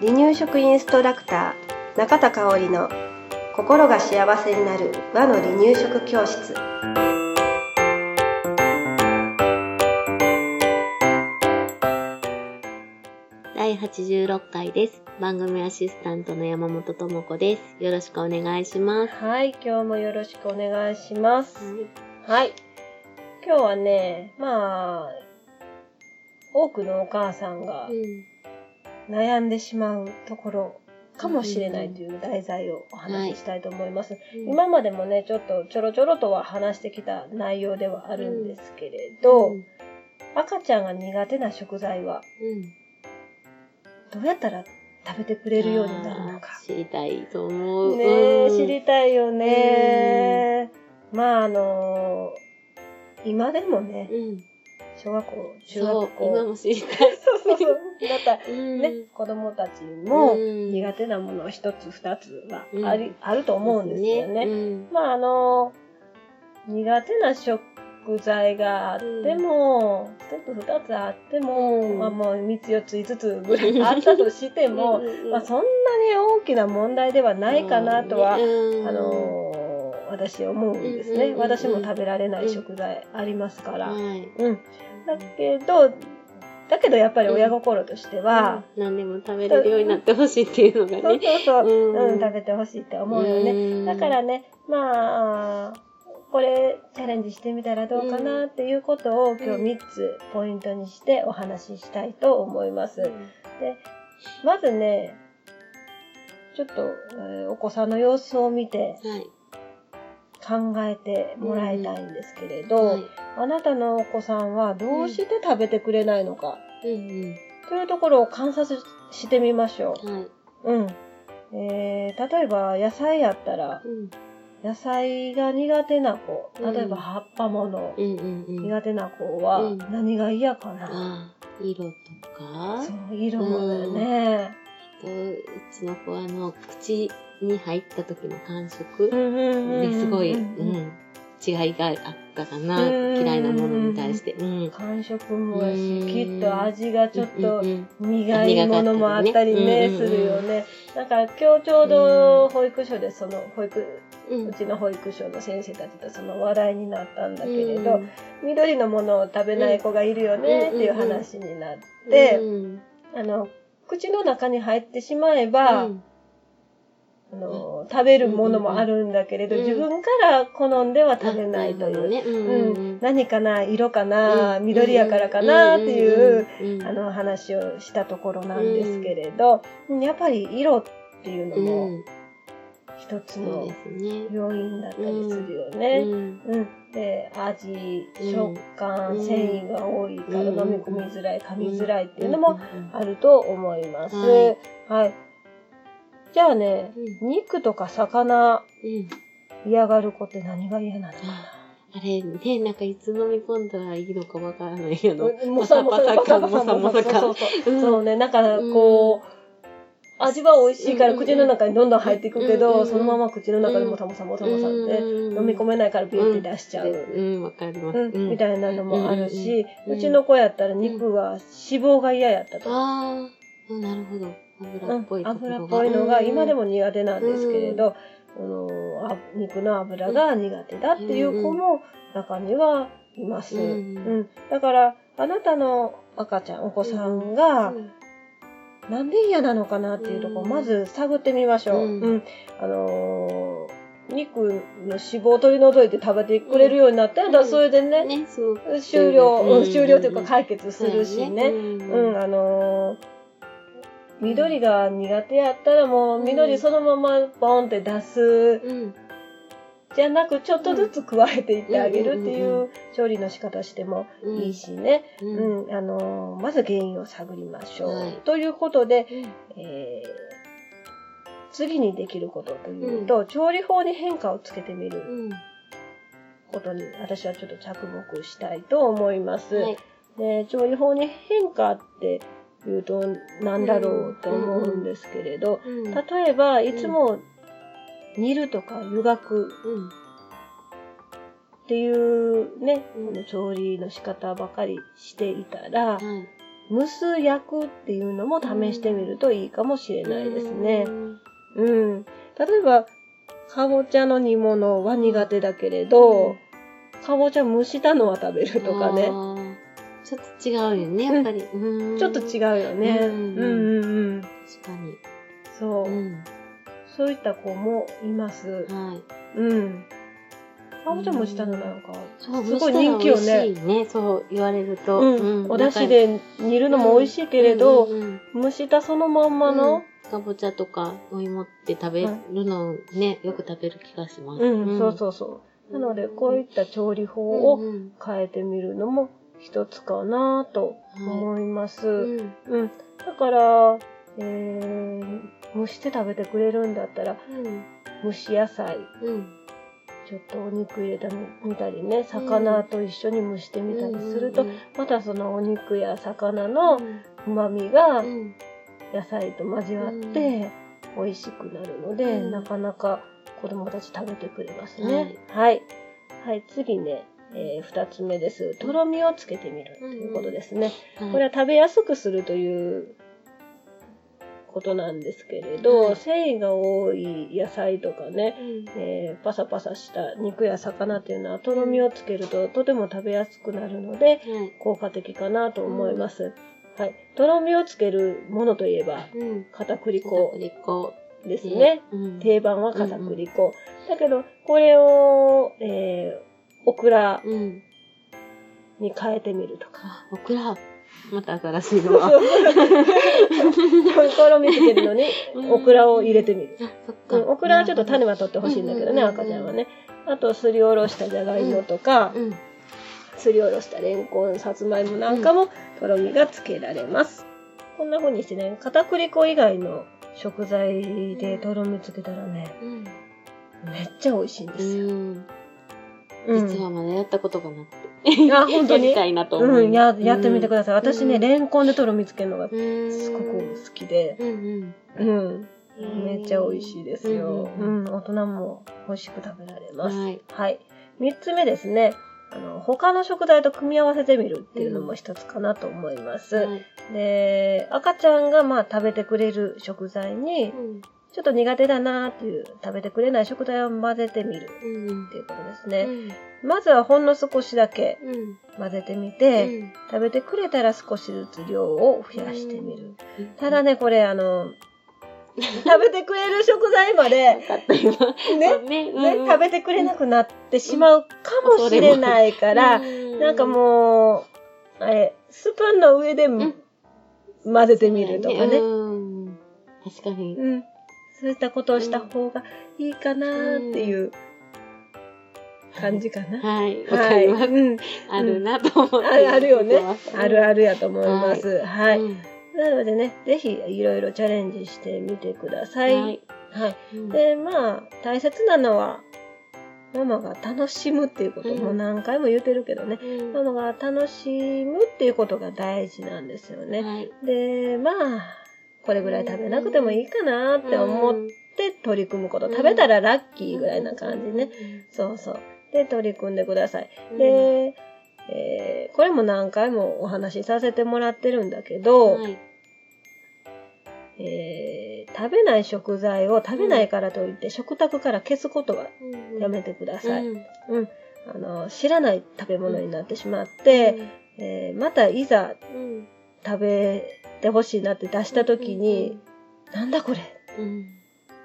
離乳食インストラクター中田香織の心が幸せになる和の離乳食教室第86回です。番組アシスタントの山本智子です。よろしくお願いします。はい今日もよろしくお願いしますはい今日はねまあ多くのお母さんがうん。悩んでしまうところかもしれないという題材をお話ししたいと思います、今までもねちょっとちょろちょろとは話してきた内容ではあるんですけれど、うん。赤ちゃんが苦手な食材はうん。どうやったら食べてくれるようになるのか知りたいと思う。ね知りたいよね、まああの今でもねうん。小学校中学、校。今も知りたい。そうそう。だったらうん。ね、子供たちもうん。苦手なもの一つ二つはうん。あり、あると思うんですよね。うん。まああの苦手な食材があっても、一つ二つあっても、うん。まあもう三つ四つ五つぐらいあったとしても、うんまあそんなに大きな問題ではないかなとは、うん。あの私思うんですね、うんうんうんうん私も食べられない食材ありますから。はい。うん。だけど、だけどやっぱり親心としては、うん何でも食べれるようになってほしいっていうのがそうね。そうそう、うんうん、食べてほしいって思うよね。ねだからね、まあ、これチャレンジしてみたらどうかなっていうことを今日3つポイントにしてお話ししたいと思います。で、まずね、ちょっと、えーお子さんの様子を見てはい。考えてもらいたいんですけれど、はい。あなたのお子さんはどうして食べてくれないのか、うんというところを観察してみましょうん。はい。う。うん。えー例えば野菜やったら、うん。野菜が苦手な子、うん例えば葉っぱもの、うんうんうん。苦手な子はうん何が嫌かな、色とか？そう、色もだよね。とうちの子はあの、口に入った時の感触ですごい、ううんん、違いがあったかな。うん嫌いなものに対して。うん。感触もやし、うん。きっと味がちょっとうん苦いものもあったりね、するよね。だから今日ちょうど保育所でその保育、うちの保育所の先生たちとその話題になったんだけれうど、ん。緑のものを食べない子がいるよねっていう話になって、うん。あの、口の中に入ってしまえば、うんあの食べるものもあるんだけれど、うん自分から好んでは食べないという。ね。ううんん。何かな色かな、うん緑やからかなっていう、うん、あの話をしたところなんですけれど、やっぱり色っていうのうもん、一つの。要因だったりするようね。ん。うん、で味うん食感、うん繊維が多いからうん飲み込みづらい噛みづらいっていうのもうんあると思います。はいはい。じゃあね、う肉とか魚うん。嫌がる子って何が嫌なの？かなあれね、なんかいつ飲み込んだらいいのかわからないけど、もさもさもさもさもさ感。そうそううんそうね、なんかこう、味は美味しいからうん口の中にどんどん入っていくけど、うんそのまま口の中でもたもさもさもさって、うん飲み込めないからビュって出しちゃう。うん、わかります。うん、みたいなのもあるし、うんうちの子やったら肉は脂肪が嫌やったと。ああ、うんなるほど。油っぽいところが。油っぽいのが今でも、も苦手なんですけれど、このあ肉の油が苦手だっていう子も中にはいます。うんうんだからあなたの赤ちゃんお子さんがなんで嫌なのかなっていうところをまず探ってみましょう。うん。うん。あのー肉の脂肪を取り除いて食べてくれるようになったら、うん。それでね、ね。終了、うんうん終了というか解決するしね。うん。うん、あのー緑が苦手やったらもう緑そのままボンって出すうん。じゃなくちょっとずつ加えていってあげるっていう調理の仕方してもうんいいしね。う。うんん、あのーまず原因を探りましょう。はいということで、うんえー次にできることというと、調理法に変化をつけてみるうん。ことに私はちょっと着目したいと思います。はい。で調理法に変化っていうと何だろうと思うんですけれど、うん。例えばいつも煮るとか湯がくうん。っていうね、うんこの調理の仕方ばかりしていたら、はい。蒸す焼くっていうのも試してみるといいかもしれないですね。うん。例えば、かぼちゃの煮物は苦手だけれど、かぼちゃ蒸したのは食べるとかね。ちょっと違うよね、やっぱり。うんちょっと違うよね。ううんんうんうん。確かに。そう。うん。そういった子もいます。はい。うん。かぼちゃ蒸したのなんか、そう、すごい人気よね。ね。そう言われると。うん。お出汁で煮るのも美味しいけれど、蒸したそのまんまの、かぼちゃとかお芋って食べるのね、よく食べる気がします。うん、そうそうそう。なので、こういった調理法を変えてみるのも一つかなと思います。うんうん。だから、えー、蒸して食べてくれるんだったら、蒸し野菜、うん。ちょっとお肉入れてみたりね、魚と一緒に蒸してみたりすると、またそのお肉や魚の旨味がうん。野菜と交わって美味しくなるので、うん。なかなか子供たち食べてくれますね。はい。はい、次ね、えー二つ目です。とろみをつけてみるということですね。はいこれは食べやすくするということなんですけれど、はい繊維が多い野菜とかね、うんえーパサパサした肉や魚っていうのはとろみをつけるととても食べやすくなるのではい効果的かなと思います。はい。とろみをつけるものといえばうん片栗片粉栗粉ですね。うん定番は片栗粉。だけど、これを、えーオクラうん。に変えてみるとか。あオクラ。また新しいのはとろみつけるのにうん。オクラを入れてみる。オクラはちょっと種は取ってほしいんだけどね、うん。赤ちゃんはね。あと、すりおろしたじゃがいもとか、うん。すりおろしたレンコン、さつまいもなんかもとろみがつけられます。こんな風にしてね、片栗粉以外の食材でとろみつけたらね、うん。めっちゃ美味しいんですよ。実はまだやったことがなくてあ、本当に？やりたいなと思うん、や、やってみてくだださい。私ね、うんレンコンでとろみつけるのがすごく好きで、うんうんうん。めっちゃ美味しいですよ。ううんん、大人も美味しく食べられます。はいはい。三つ目ですね。あの、他の食材と組み合わせてみるっていうのも一つかなと思います。はいで、赤ちゃんがまあ食べてくれる食材に、うんちょっと苦手だなっていう食べてくれない食材を混ぜてみるうん。っていうことですうね。ん。まずはほんの少しだけうん。混ぜてみて、うん。食べてくれたら少しずつ量を増やしてみる。うん。ただね、これあの、食べてくれる食材まで、ね、ね食べてくれなくなってしまうかもしれないから、なんかもう、あれ、スプーンの上でん。混ぜてみるとかね。うん。確かに。うん。そういったことをした方がいいかなっていう感じかな。はいわはい。かりますうん。あるなと思ってあるあるよねあるあるやと思います。はい。うんなのでね、ぜひいろいろチャレンジしてみてください。ははい。いうんで、まあ、大切なのは、ママが楽しむっていうこと、うんもう何回も言ってるけどね。うんママが楽しむっていうことが大事なんですよね。はいで、まあ、これぐらい食べなくてもいいかなって思って取り組むこと。うん食べたらラッキーぐらいな感じね。そうそう。で、取り組んでください。で、えーこれも何回もお話しさせてもらってるんだけど、はいえー食べない食材を食べないからといって、食卓から消すことはやめてください。うんうん。あの、知らない食べ物になってしまって、えーまたいざうん食べてほしいなって出した時に、なんだこれ。うん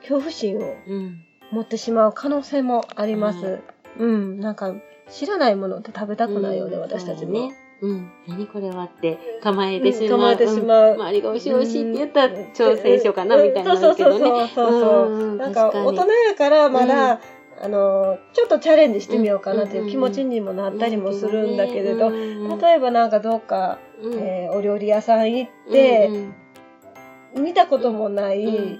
恐怖心をうん。持ってしまう可能性もあります。はいうん。なんか、知らないものって食べたくないよね、うん。私たちも。ね。うん。何これはって構えてしまう。うん。構えてしまう。ん。周りが美味しい美味しいって言ったら挑戦しようかなみたいなうんそう。そうそうそうなんか大人やからまだ、あの、ちょっとチャレンジしてみようかなっていう気持ちにもなったりもするんだけれど、例えばなんかどっか、うん。えーお料理屋さん行って、うん見たこともない、うん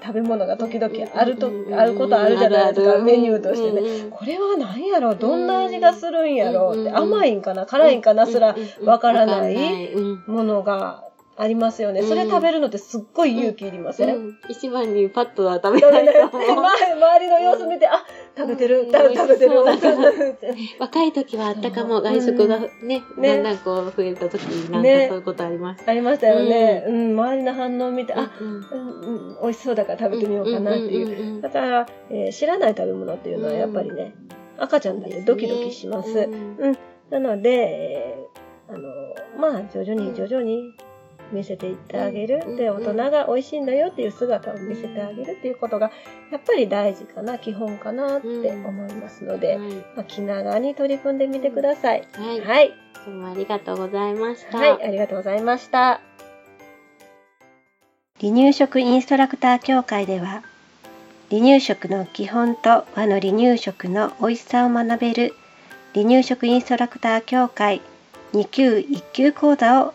食べ物が時々あると、うんあることあるじゃないですか、メニューとしてね。うんこれは何やろ？どんな味がするんやろ？って、うん甘いんかな？辛いんかな？すらわからない。うん。ものがありますよね。うん。それ食べるのってすっごい勇気いりません、うん。一番にパッとは食べ食ないと思う。周周りの様子見て、あ、食べてる、うん。食べてる。若い時はあったかも、外食がね、ね。だんだんこう増えた時なんかね。そういうことあります。ありましたよね。うん、周りの反応を見て、あ、うんうん。うん、美味しそうだから食べてみようかなっていう。んんんん。だから、えー知らない食べ物っていうのはやっぱりね、赤ちゃんだってドキドキします。うん。なので、えーあの、まあ、徐々に徐々に見せていってあげる。で、うんうん大人が美味しいんだよっていう姿を見せてあげるっていうことが、やっぱり大事かな、基本かなって思いますので、はいまあ、気長に取り組んでみてください。はい。はい。どうもありがとうございました。はい、ありがとうございました。離乳食インストラクター協会では、離乳食の基本と和の離乳食の美味しさを学べる離乳食インストラクター協会2級1級講座を